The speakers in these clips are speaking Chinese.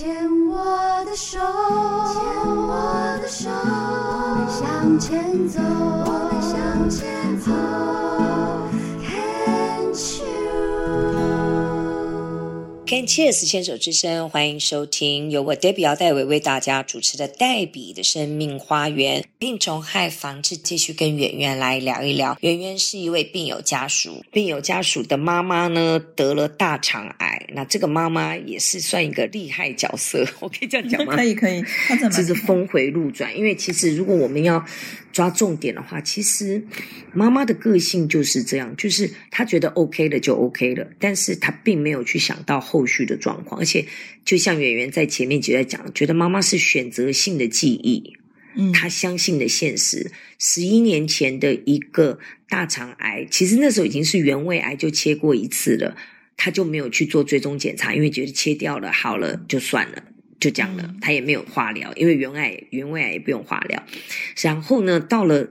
牵我的手，牵我的手，我们向前走，我们向前走。Can Cheers 牵手之声，欢迎收听由我 Debbie 姚代伟为大家主持的《黛比的生命花园》病虫害防治，继续跟圆圆来聊一聊。圆圆是一位病友家属，病友家属的妈妈呢得了大肠癌，那这个妈妈也是算一个厉害角色，我可以这样讲吗？可以可以，这是峰回路转。因为其实如果我们要抓重点的话，其实妈妈的个性就是这样，就是她觉得 OK 了就 OK 了，但是她并没有去想到后续的状况。而且，就像圆圆在前面就在讲，觉得妈妈是选择性的记忆，嗯，她相信的现实。十一年前的一个大肠癌，其实那时候已经是原位癌，就切过一次了，她就没有去做追踪检查，因为觉得切掉了好了就算了。就讲了，他也没有化疗，因为原癌原位癌也不用化疗。然后呢，到了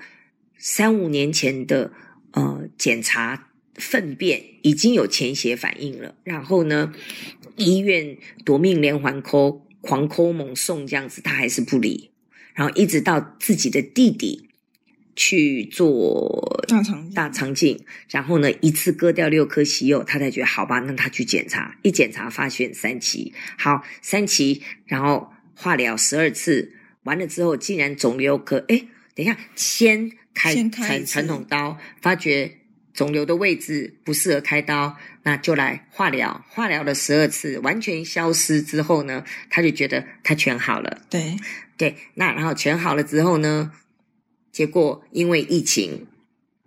三五年前的呃检查粪便已经有潜血反应了，然后呢，医院夺命连环 call 狂 call 猛送这样子，他还是不理。然后一直到自己的弟弟。去做大肠大肠镜，然后呢，一次割掉六颗息肉，他才觉得好吧，那他去检查，一检查发现三期，好三期，然后化疗十二次，完了之后竟然肿瘤可哎，等一下先开传传统刀，发觉肿瘤的位置不适合开刀，那就来化疗，化疗了十二次，完全消失之后呢，他就觉得他全好了，对。对，那然后全好了之后呢？结果因为疫情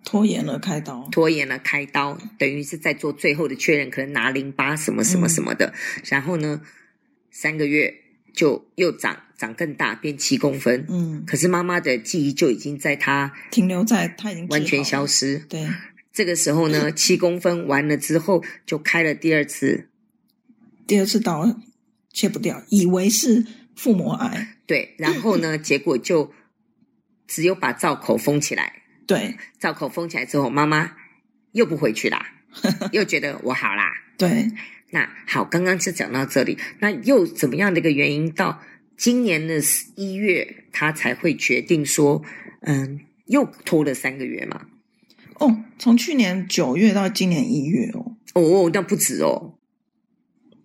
拖延了开刀，拖延了开刀，等于是在做最后的确认，可能拿淋巴什么什么什么的。嗯、然后呢，三个月就又长长更大，变七公分。嗯，可是妈妈的记忆就已经在她停留在她已经完全消失。对，这个时候呢，七公分完了之后就开了第二次，第二次刀切不掉，以为是腹膜癌。对，然后呢，结果就。只有把灶口封起来，对，灶口封起来之后，妈妈又不回去啦，又觉得我好啦，对。那好，刚刚是讲到这里，那又怎么样的一个原因？到今年的一月，他才会决定说，嗯，又拖了三个月嘛。哦，从去年九月到今年一月哦，哦，那不止哦，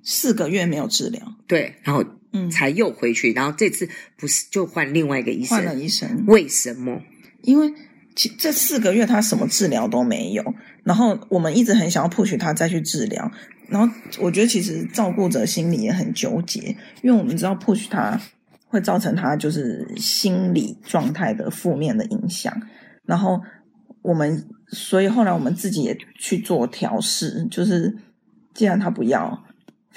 四个月没有治疗，对，然后。嗯，才又回去，然后这次不是就换另外一个医生？换了医生，为什么？因为其这四个月他什么治疗都没有，然后我们一直很想要 push 他再去治疗，然后我觉得其实照顾者心里也很纠结，因为我们知道 push 他会造成他就是心理状态的负面的影响，然后我们所以后来我们自己也去做调试，就是既然他不要。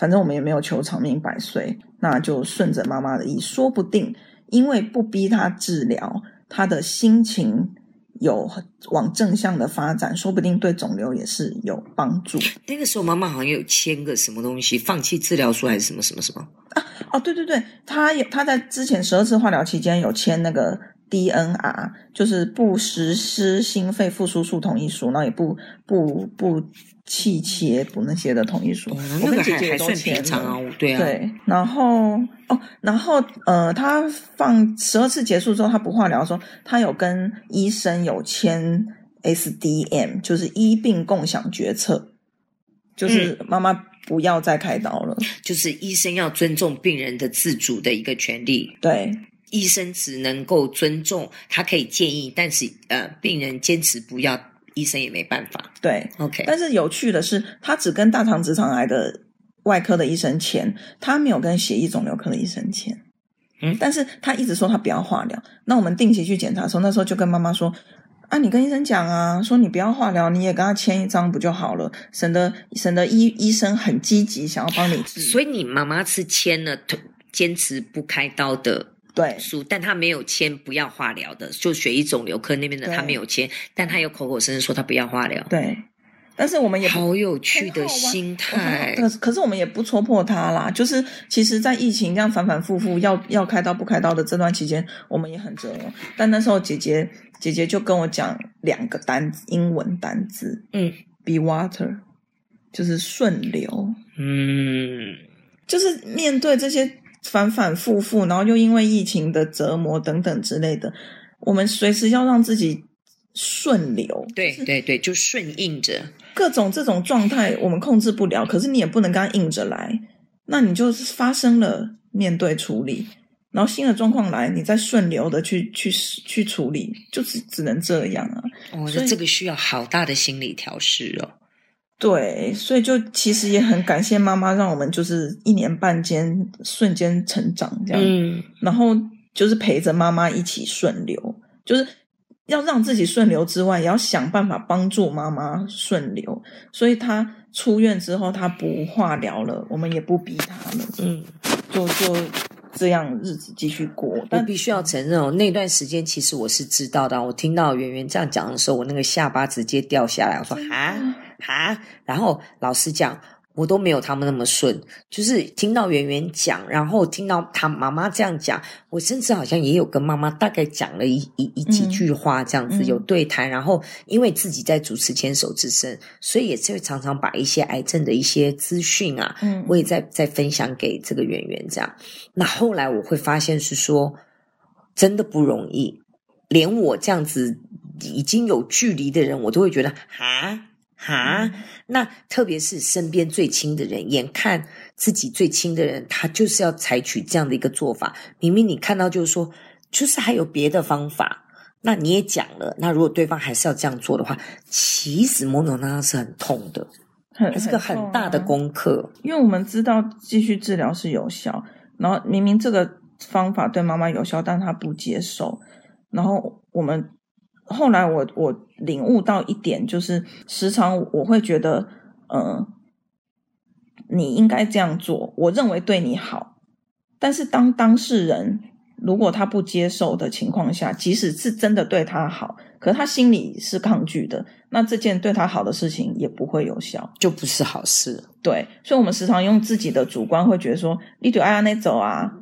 反正我们也没有求长命百岁，那就顺着妈妈的意，说不定因为不逼她治疗，她的心情有往正向的发展，说不定对肿瘤也是有帮助。那个时候妈妈好像有签个什么东西，放弃治疗书还是什么什么什么啊？哦，对对对，她有她在之前十二次化疗期间有签那个 DNR，就是不实施心肺复苏术同意书，然后也不不不。气切补那些的同意书，嗯、我跟姐姐都签了、哦。对啊，对，然后哦，然后呃，他放十二次结束之后，他不化疗的时候，他有跟医生有签 SDM，就是医病共享决策，就是妈妈不要再开刀了，就是医生要尊重病人的自主的一个权利。对，医生只能够尊重，他可以建议，但是呃，病人坚持不要。医生也没办法，对，OK。但是有趣的是，他只跟大肠直肠癌的外科的医生签，他没有跟血液肿瘤科的医生签。嗯，但是他一直说他不要化疗。那我们定期去检查的时候，那时候就跟妈妈说：“啊，你跟医生讲啊，说你不要化疗，你也跟他签一张不就好了？省得省得医医生很积极想要帮你治。”所以你妈妈是签了坚持不开刀的。对，但他没有签不要化疗的，就血液肿瘤科那边的他没有签，但他又口口声声说他不要化疗。对，但是我们也好有趣的心态。可是可是我们也不戳破他啦，就是其实，在疫情这样反反复复要要开刀不开刀的这段期间，我们也很折磨。但那时候姐姐姐姐就跟我讲两个单字，英文单字，嗯，be water，就是顺流，嗯，就是面对这些。反反复复，然后又因为疫情的折磨等等之类的，我们随时要让自己顺流。对对对，就顺应着各种这种状态，我们控制不了，可是你也不能跟他硬着来，那你就发生了，面对处理。然后新的状况来，你再顺流的去去去处理，就只只能这样啊。我觉得这个需要好大的心理调试哦。对，所以就其实也很感谢妈妈，让我们就是一年半间瞬间成长这样。嗯，然后就是陪着妈妈一起顺流，就是要让自己顺流之外，也要想办法帮助妈妈顺流。所以她出院之后，她不化疗了，我们也不逼她了。嗯，就就。这样日子继续过，但我必须要承认哦，那段时间其实我是知道的。我听到圆圆这样讲的时候，我那个下巴直接掉下来。我说啊啊，然后老实讲。我都没有他们那么顺，就是听到圆圆讲，然后听到他妈妈这样讲，我甚至好像也有跟妈妈大概讲了一一一几句话，这样子、嗯、有对谈。然后因为自己在主持牵手之声，所以也是会常常把一些癌症的一些资讯啊，嗯，我也在在分享给这个圆圆这样。那后来我会发现是说，真的不容易，连我这样子已经有距离的人，我都会觉得啊。哈，那特别是身边最亲的人，眼看自己最亲的人，他就是要采取这样的一个做法。明明你看到就是说，就是还有别的方法，那你也讲了。那如果对方还是要这样做的话，其实某种程度上是很痛的，很是个很大的功课。因为我们知道继续治疗是有效，然后明明这个方法对妈妈有效，但她不接受，然后我们。后来我我领悟到一点，就是时常我会觉得，嗯、呃，你应该这样做，我认为对你好。但是当当事人如果他不接受的情况下，即使是真的对他好，可他心里是抗拒的，那这件对他好的事情也不会有效，就不是好事。对，所以我们时常用自己的主观会觉得说，你就爱按那走啊，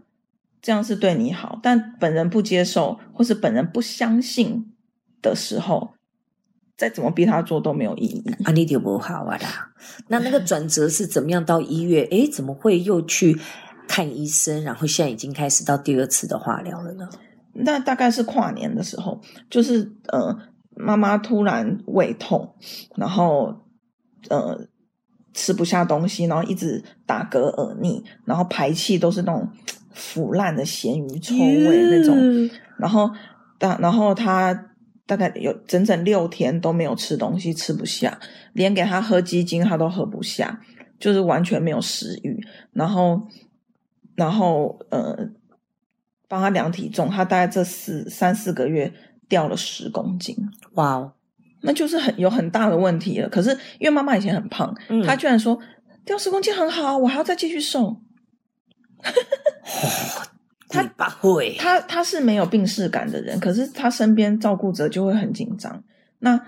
这样是对你好，但本人不接受，或是本人不相信。的时候，再怎么逼他做都没有意义。啊，你就不好啊啦。那那个转折是怎么样？到医院，诶，怎么会又去看医生？然后现在已经开始到第二次的化疗了呢？那大概是跨年的时候，就是呃，妈妈突然胃痛，然后呃吃不下东西，然后一直打嗝、耳逆，然后排气都是那种腐烂的咸鱼臭味那种，嗯、然后但然后他。大概有整整六天都没有吃东西，吃不下，连给他喝鸡精他都喝不下，就是完全没有食欲。然后，然后呃，帮他量体重，他大概这四三四个月掉了十公斤，哇哦，那就是很有很大的问题了。可是因为妈妈以前很胖，嗯、他居然说掉十公斤很好，我还要再继续瘦。他会，他他是没有病逝感的人，可是他身边照顾者就会很紧张。那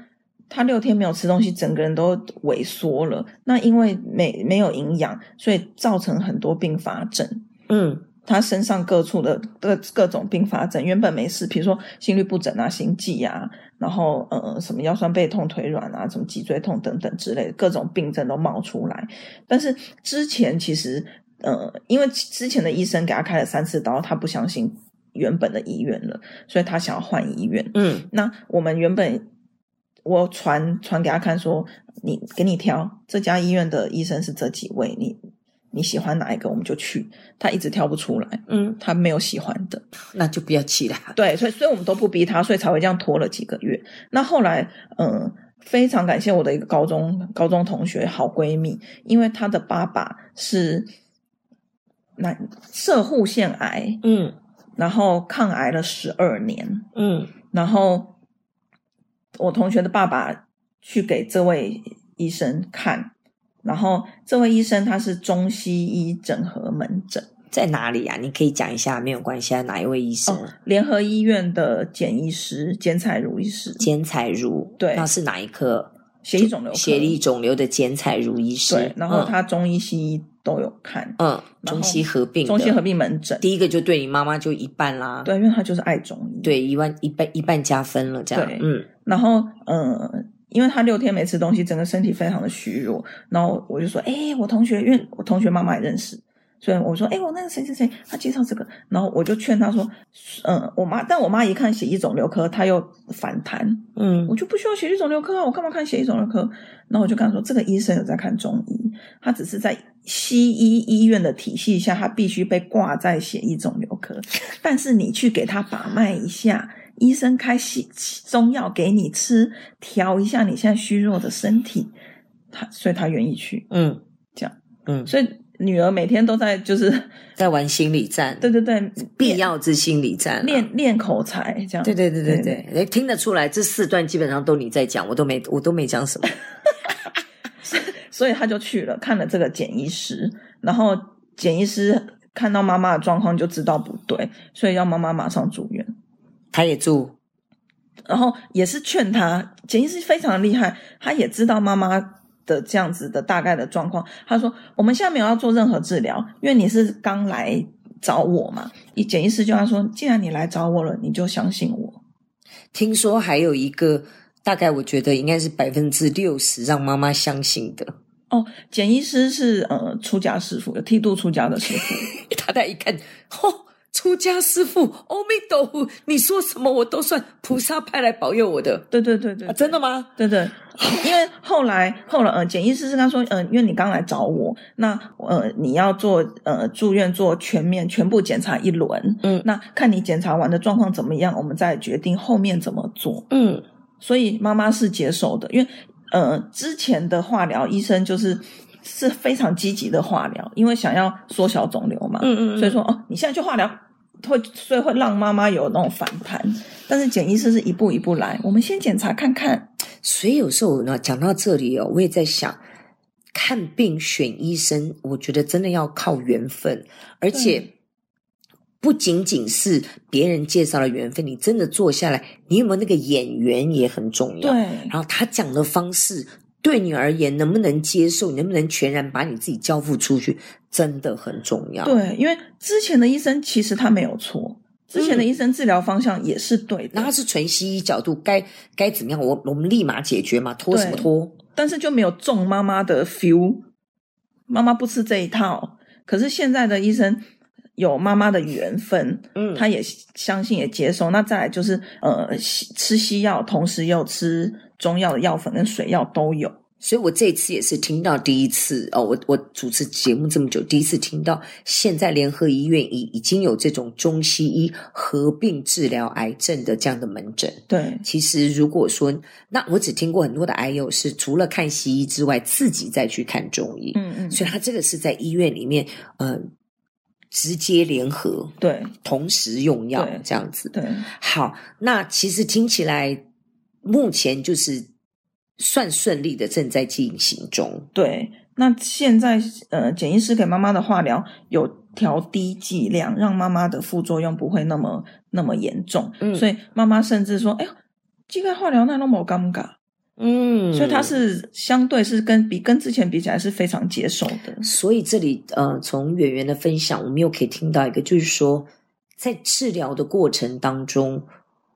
他六天没有吃东西，整个人都萎缩了。那因为没没有营养，所以造成很多并发症。嗯，他身上各处的各各种并发症，原本没事，比如说心律不整啊、心悸啊，然后呃什么腰酸背痛、腿软啊、什么脊椎痛等等之类的各种病症都冒出来。但是之前其实。呃，因为之前的医生给他开了三次刀，他不相信原本的医院了，所以他想要换医院。嗯，那我们原本我传传给他看说，你给你挑这家医院的医生是这几位，你你喜欢哪一个我们就去。他一直挑不出来，嗯，他没有喜欢的，那就不要去了。对，所以所以我们都不逼他，所以才会这样拖了几个月。那后来，嗯、呃，非常感谢我的一个高中高中同学好闺蜜，因为她的爸爸是。那射护腺癌，嗯，然后抗癌了十二年，嗯，然后我同学的爸爸去给这位医生看，然后这位医生他是中西医整合门诊，在哪里啊？你可以讲一下，没有关系啊。哪一位医生？哦，联合医院的简医师简彩如医师，简彩如，对，那是哪一科？血液肿瘤，血液肿瘤的简彩如医师，对，然后他中医西医都有看，嗯，中西合并，中西合并门诊，第一个就对你妈妈就一半啦，对，因为她就是爱中医，对，一万一半一半加分了，这样，对，嗯，然后嗯，因为她六天没吃东西，整个身体非常的虚弱，然后我就说，哎，我同学，因为我同学妈妈也认识，所以我说，哎，我那个谁谁谁，他介绍这个，然后我就劝他说，嗯，我妈，但我妈一看血液肿瘤科，她又反弹，嗯，我就不需要血液肿瘤科啊，我干嘛看血液肿瘤科？然后我就跟他说，这个医生有在看中医，他只是在西医医院的体系下，他必须被挂在血液肿瘤科，但是你去给他把脉一下，医生开西中药给你吃，调一下你现在虚弱的身体，他所以他愿意去，嗯，这样，嗯，所以。女儿每天都在就是 在玩心理战，对对对，必要之心理战，练练口才这样。对对对对对，哎，听得出来，这四段基本上都你在讲，我都没我都没讲什么。所以他就去了，看了这个简医师，然后简医师看到妈妈的状况就知道不对，所以要妈妈马上住院。他也住，然后也是劝他，简医师非常厉害，他也知道妈妈。的这样子的大概的状况，他说：“我们现在没有要做任何治疗，因为你是刚来找我嘛。”一简医师就他说：“既然你来找我了，你就相信我。”听说还有一个大概，我觉得应该是百分之六十让妈妈相信的哦。简医师是呃出家师傅，有剃度出家的师父。他在一看，嚯、哦！出家师傅，阿弥陀佛，你说什么我都算菩萨派来保佑我的。对对对对，啊、真的吗？对对，因为后来后来呃，简医师是他说，嗯、呃，因为你刚来找我，那呃，你要做呃住院做全面全部检查一轮，嗯，那看你检查完的状况怎么样，我们再决定后面怎么做。嗯，所以妈妈是接受的，因为呃之前的化疗医生就是是非常积极的化疗，因为想要缩小肿瘤嘛，嗯，嗯嗯，所以说哦，你现在去化疗。会，所以会让妈妈有那种反弹，但是简医师是一步一步来，我们先检查看看。所以有时候呢，讲到这里哦，我也在想，看病选医生，我觉得真的要靠缘分，而且不仅仅是别人介绍的缘分，你真的坐下来，你有没有那个眼缘也很重要。对，然后他讲的方式。对你而言，能不能接受？你能不能全然把你自己交付出去，真的很重要。对，因为之前的医生其实他没有错，之前的医生治疗方向也是对的。那、嗯、他是纯西医角度，该该怎么样？我我们立马解决嘛，拖什么拖？但是就没有中妈妈的 feel，妈妈不吃这一套。可是现在的医生有妈妈的缘分，嗯，他也相信也接受。那再来就是呃，吃西药，同时又吃。中药的药粉跟水药都有，所以我这次也是听到第一次哦，我我主持节目这么久，第一次听到现在联合医院已已经有这种中西医合并治疗癌症的这样的门诊。对，其实如果说那我只听过很多的癌友是除了看西医之外，自己再去看中医。嗯嗯，所以他这个是在医院里面，嗯、呃，直接联合，对，同时用药这样子。对，好，那其实听起来。目前就是算顺利的，正在进行中。对，那现在呃，简医师给妈妈的化疗有调低剂量，让妈妈的副作用不会那么那么严重。嗯，所以妈妈甚至说：“哎呦，这个化疗那那么尴尬。”嗯，所以他是相对是跟比跟之前比起来是非常接受的。所以这里呃，从圆圆的分享，我们又可以听到一个，就是说在治疗的过程当中。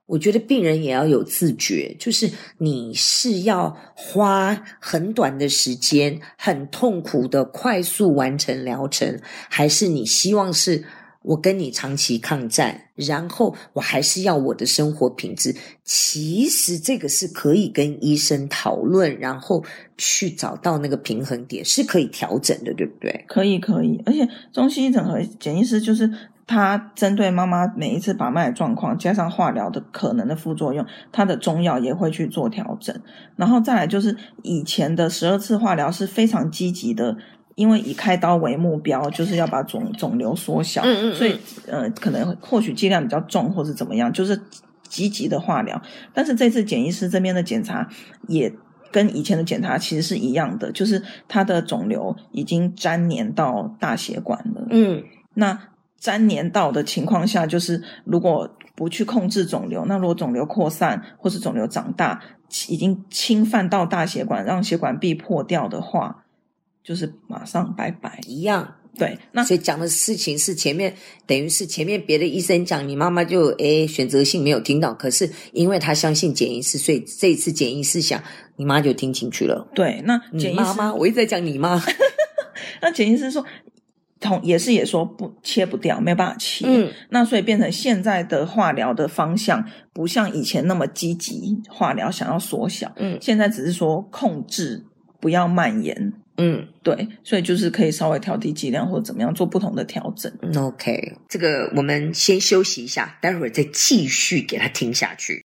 我觉得病人也要有自觉，就是你是要花很短的时间、很痛苦的快速完成疗程，还是你希望是我跟你长期抗战，然后我还是要我的生活品质？其实这个是可以跟医生讨论，然后去找到那个平衡点，是可以调整的，对不对？可以，可以。而且中西医整合简医师就是。他针对妈妈每一次把脉的状况，加上化疗的可能的副作用，他的中药也会去做调整。然后再来就是以前的十二次化疗是非常积极的，因为以开刀为目标，就是要把肿肿瘤缩小，嗯嗯嗯，所以呃可能或许剂量比较重，或是怎么样，就是积极的化疗。但是这次检医师这边的检查也跟以前的检查其实是一样的，就是他的肿瘤已经粘连到大血管了。嗯，那。粘连到的情况下，就是如果不去控制肿瘤，那如果肿瘤扩散或是肿瘤长大，已经侵犯到大血管，让血管壁破掉的话，就是马上拜拜一样。对，那所以讲的事情是前面等于是前面别的医生讲，你妈妈就诶选择性没有听到，可是因为她相信简医师，所以这一次简医师想你妈就听进去了。对，那简医师，你妈妈，我一直在讲你妈，那简医师说。同也是也说不切不掉，没有办法切。嗯，那所以变成现在的化疗的方向不像以前那么积极，化疗想要缩小。嗯，现在只是说控制不要蔓延。嗯，对，所以就是可以稍微调低剂量或者怎么样做不同的调整。OK，这个我们先休息一下，待会儿再继续给他听下去。